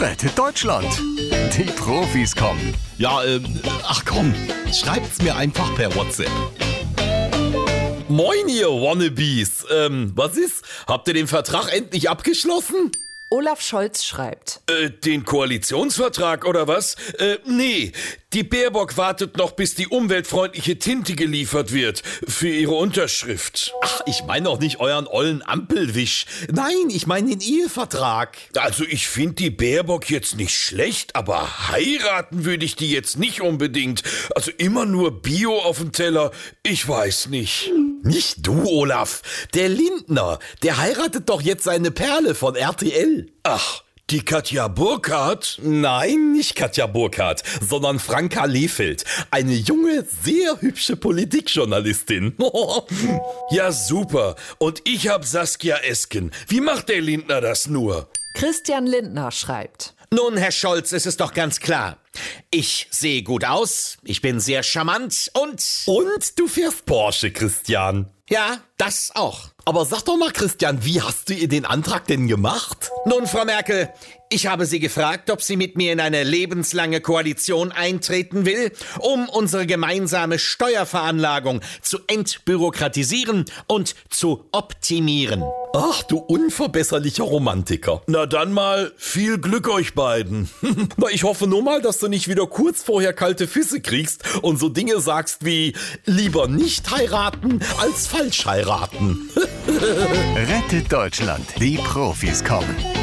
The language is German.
Rettet Deutschland. Die Profis kommen. Ja, ähm, ach komm, schreibt's mir einfach per WhatsApp. Moin ihr Wannabes. Ähm, was ist? Habt ihr den Vertrag endlich abgeschlossen? Olaf Scholz schreibt. Äh, den Koalitionsvertrag oder was? Äh, nee, die Baerbock wartet noch, bis die umweltfreundliche Tinte geliefert wird für ihre Unterschrift. Ach, ich meine doch nicht euren ollen Ampelwisch. Nein, ich meine den Ehevertrag. Also ich finde die Baerbock jetzt nicht schlecht, aber heiraten würde ich die jetzt nicht unbedingt. Also immer nur Bio auf dem Teller, ich weiß nicht. Nicht du, Olaf. Der Lindner, der heiratet doch jetzt seine Perle von RTL. Ach, die Katja Burkhardt? Nein, nicht Katja Burkhardt, sondern Franka Lefeld. Eine junge, sehr hübsche Politikjournalistin. ja, super. Und ich hab Saskia Esken. Wie macht der Lindner das nur? Christian Lindner schreibt. Nun, Herr Scholz, es ist doch ganz klar. Ich sehe gut aus, ich bin sehr charmant und. Und du fährst Porsche, Christian. Ja, das auch. Aber sag doch mal, Christian, wie hast du ihr den Antrag denn gemacht? Nun, Frau Merkel, ich habe Sie gefragt, ob sie mit mir in eine lebenslange Koalition eintreten will, um unsere gemeinsame Steuerveranlagung zu entbürokratisieren und zu optimieren. Ach, du unverbesserlicher Romantiker. Na dann mal viel Glück euch beiden. Na, ich hoffe nur mal, dass du nicht wieder kurz vorher kalte Füße kriegst und so Dinge sagst wie lieber nicht heiraten als falsch heiraten. Rettet Deutschland. Die Profis kommen.